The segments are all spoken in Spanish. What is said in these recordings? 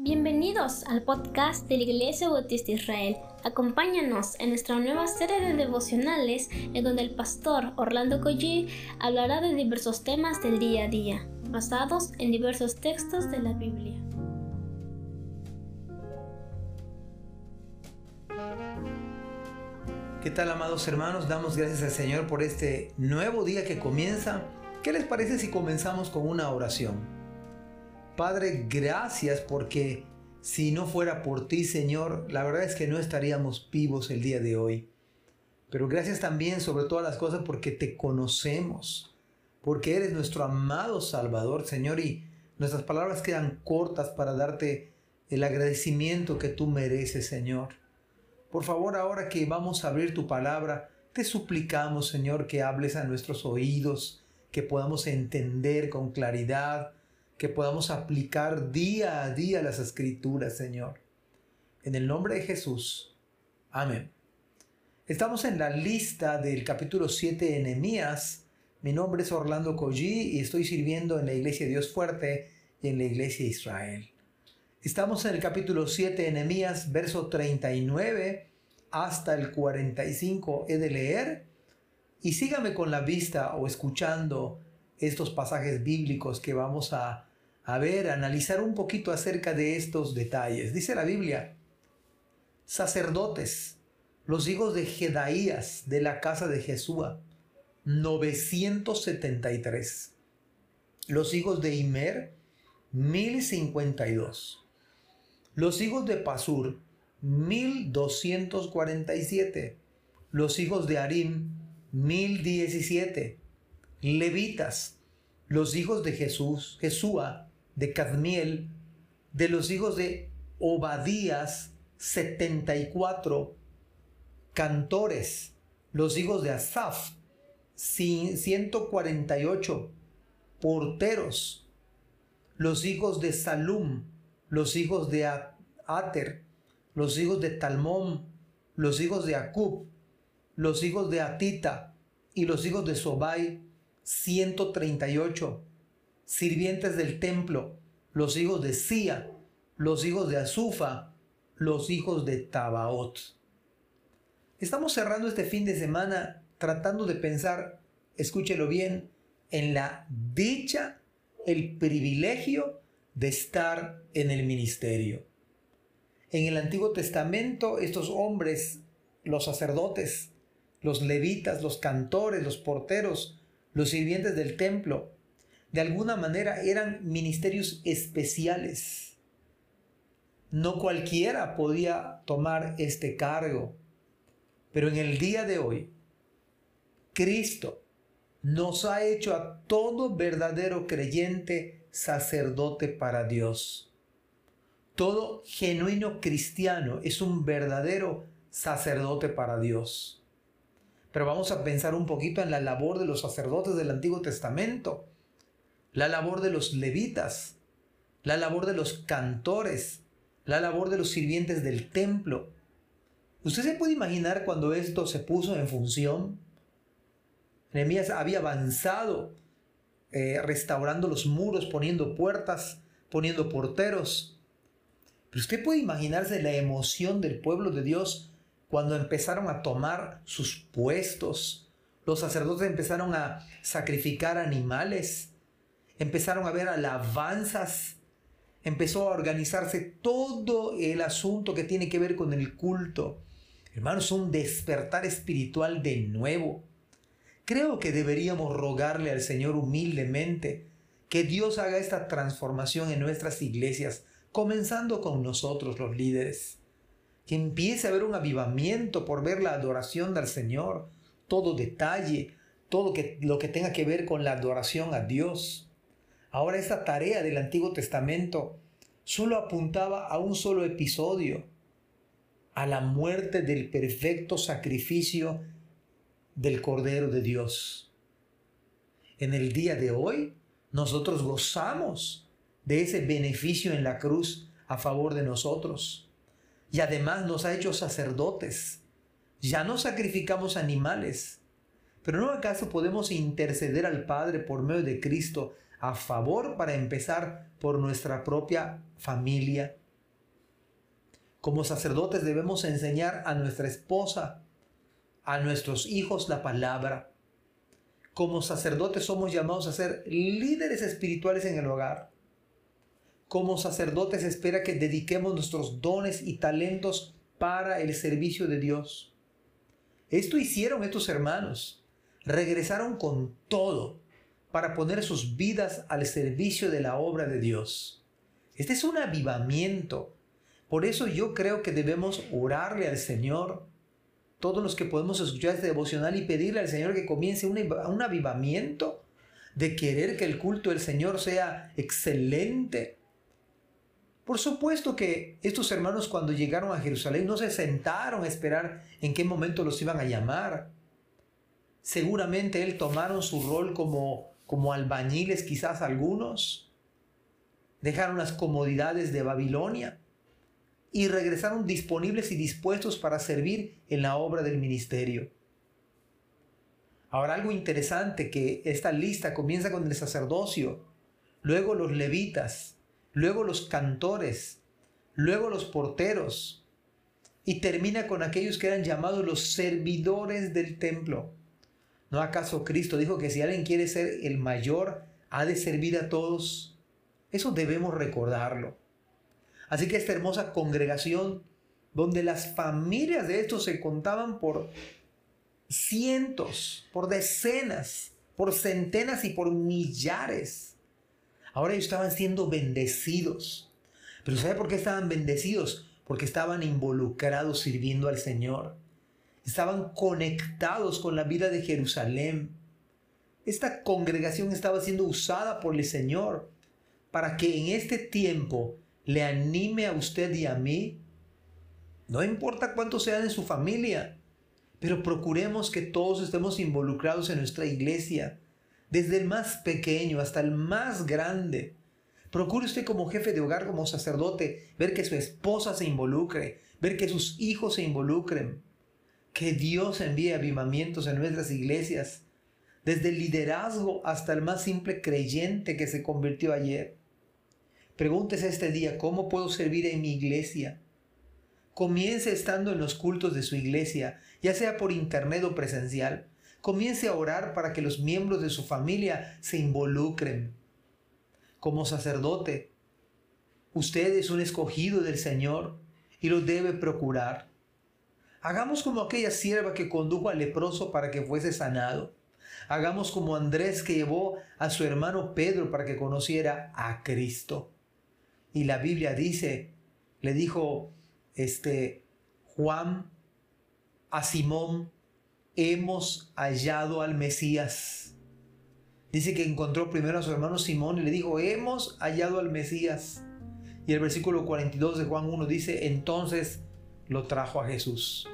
Bienvenidos al podcast de la Iglesia Bautista Israel. Acompáñanos en nuestra nueva serie de devocionales en donde el pastor Orlando Collie hablará de diversos temas del día a día, basados en diversos textos de la Biblia. ¿Qué tal amados hermanos? Damos gracias al Señor por este nuevo día que comienza. ¿Qué les parece si comenzamos con una oración? Padre, gracias porque si no fuera por ti, Señor, la verdad es que no estaríamos vivos el día de hoy. Pero gracias también sobre todas las cosas porque te conocemos, porque eres nuestro amado Salvador, Señor, y nuestras palabras quedan cortas para darte el agradecimiento que tú mereces, Señor. Por favor, ahora que vamos a abrir tu palabra, te suplicamos, Señor, que hables a nuestros oídos, que podamos entender con claridad, que podamos aplicar día a día las escrituras, Señor. En el nombre de Jesús. Amén. Estamos en la lista del capítulo 7 de Nehemías. Mi nombre es Orlando Collí y estoy sirviendo en la Iglesia Dios Fuerte y en la Iglesia Israel. Estamos en el capítulo 7 de Nehemías, verso 39 hasta el 45 he de leer y sígame con la vista o escuchando estos pasajes bíblicos que vamos a a ver, analizar un poquito acerca de estos detalles. Dice la Biblia, sacerdotes, los hijos de Jedaías de la casa de Jesúa, 973. Los hijos de Imer, 1052. Los hijos de Pasur, 1247. Los hijos de Arim, 1017. Levitas, los hijos de Jesús, Jesúa, de Cadmiel, de los hijos de Obadías, 74 cantores, los hijos de Asaf, 148 porteros, los hijos de Salum, los hijos de Ater, los hijos de Talmón, los hijos de Acub, los hijos de Atita y los hijos de Sobai, 138 sirvientes del templo, los hijos de Sia, los hijos de Azufa, los hijos de Tabaot. Estamos cerrando este fin de semana tratando de pensar, escúchelo bien, en la dicha, el privilegio de estar en el ministerio. En el Antiguo Testamento, estos hombres, los sacerdotes, los levitas, los cantores, los porteros, los sirvientes del templo, de alguna manera eran ministerios especiales. No cualquiera podía tomar este cargo. Pero en el día de hoy, Cristo nos ha hecho a todo verdadero creyente sacerdote para Dios. Todo genuino cristiano es un verdadero sacerdote para Dios. Pero vamos a pensar un poquito en la labor de los sacerdotes del Antiguo Testamento la labor de los levitas, la labor de los cantores, la labor de los sirvientes del templo. ¿Usted se puede imaginar cuando esto se puso en función? Nehemías había avanzado eh, restaurando los muros, poniendo puertas, poniendo porteros. Pero usted puede imaginarse la emoción del pueblo de Dios cuando empezaron a tomar sus puestos. Los sacerdotes empezaron a sacrificar animales empezaron a ver alabanzas, empezó a organizarse todo el asunto que tiene que ver con el culto. Hermanos, un despertar espiritual de nuevo. Creo que deberíamos rogarle al Señor humildemente que Dios haga esta transformación en nuestras iglesias, comenzando con nosotros los líderes. Que empiece a haber un avivamiento por ver la adoración del Señor, todo detalle, todo lo que tenga que ver con la adoración a Dios. Ahora esta tarea del Antiguo Testamento solo apuntaba a un solo episodio, a la muerte del perfecto sacrificio del Cordero de Dios. En el día de hoy, nosotros gozamos de ese beneficio en la cruz a favor de nosotros. Y además nos ha hecho sacerdotes. Ya no sacrificamos animales. Pero ¿no acaso podemos interceder al Padre por medio de Cristo a favor para empezar por nuestra propia familia, Como sacerdotes debemos enseñar a nuestra esposa, a nuestros hijos la palabra. Como sacerdotes somos llamados a ser líderes espirituales en el hogar. Como sacerdotes espera que dediquemos nuestros dones y talentos para el servicio de Dios. Esto hicieron estos hermanos. Regresaron con todo para poner sus vidas al servicio de la obra de Dios. Este es un avivamiento. Por eso yo creo que debemos orarle al Señor todos los que podemos escuchar este devocional y pedirle al Señor que comience un, avivamiento de querer que el culto del Señor sea excelente. Por supuesto que estos hermanos cuando llegaron a Jerusalén no se sentaron a esperar en qué momento los iban a llamar. Seguramente él tomaron su rol como, como albañiles quizás algunos. Dejaron las comodidades de Babilonia y regresaron disponibles y dispuestos para servir en la obra del ministerio. Ahora algo interesante que esta lista comienza con el sacerdocio, luego los levitas, luego los cantores, luego los porteros y termina con aquellos que eran llamados los servidores del templo. ¿No acaso Cristo dijo que si alguien quiere ser el mayor, ha de servir a todos? Eso debemos recordarlo. Así que esta hermosa congregación, donde las familias de estos se contaban por cientos, por decenas, por centenas y por millares, ahora ellos estaban siendo bendecidos. Pero ¿sabe por qué estaban bendecidos? Porque estaban involucrados sirviendo al Señor. Estaban conectados con la vida de Jerusalén. Esta congregación estaba siendo usada por el Señor para que en este tiempo le anime a usted y a mí. No importa cuántos sean en su familia, pero procuremos que todos estemos involucrados en nuestra iglesia, desde el más pequeño hasta el más grande. Procure usted como jefe de hogar, como sacerdote, ver que su esposa se involucre, ver que sus hijos se involucren. Que Dios envíe avivamientos en nuestras iglesias, desde el liderazgo hasta el más simple creyente que se convirtió ayer. Pregúntese este día, ¿cómo puedo servir en mi iglesia? Comience estando en los cultos de su iglesia, ya sea por internet o presencial. Comience a orar para que los miembros de su familia se involucren. Como sacerdote, usted es un escogido del Señor y lo debe procurar. Hagamos como aquella sierva que condujo al leproso para que fuese sanado. Hagamos como Andrés que llevó a su hermano Pedro para que conociera a Cristo. Y la Biblia dice, le dijo este Juan a Simón, hemos hallado al Mesías. Dice que encontró primero a su hermano Simón y le dijo, hemos hallado al Mesías. Y el versículo 42 de Juan 1 dice, entonces lo trajo a Jesús.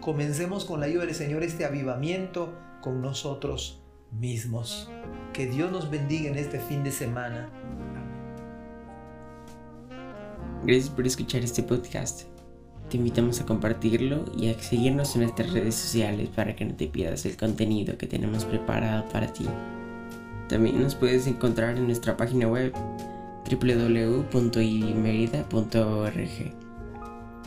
Comencemos con la ayuda del Señor este avivamiento con nosotros mismos. Que Dios nos bendiga en este fin de semana. Gracias por escuchar este podcast. Te invitamos a compartirlo y a seguirnos en nuestras redes sociales para que no te pierdas el contenido que tenemos preparado para ti. También nos puedes encontrar en nuestra página web www.ibismerida.org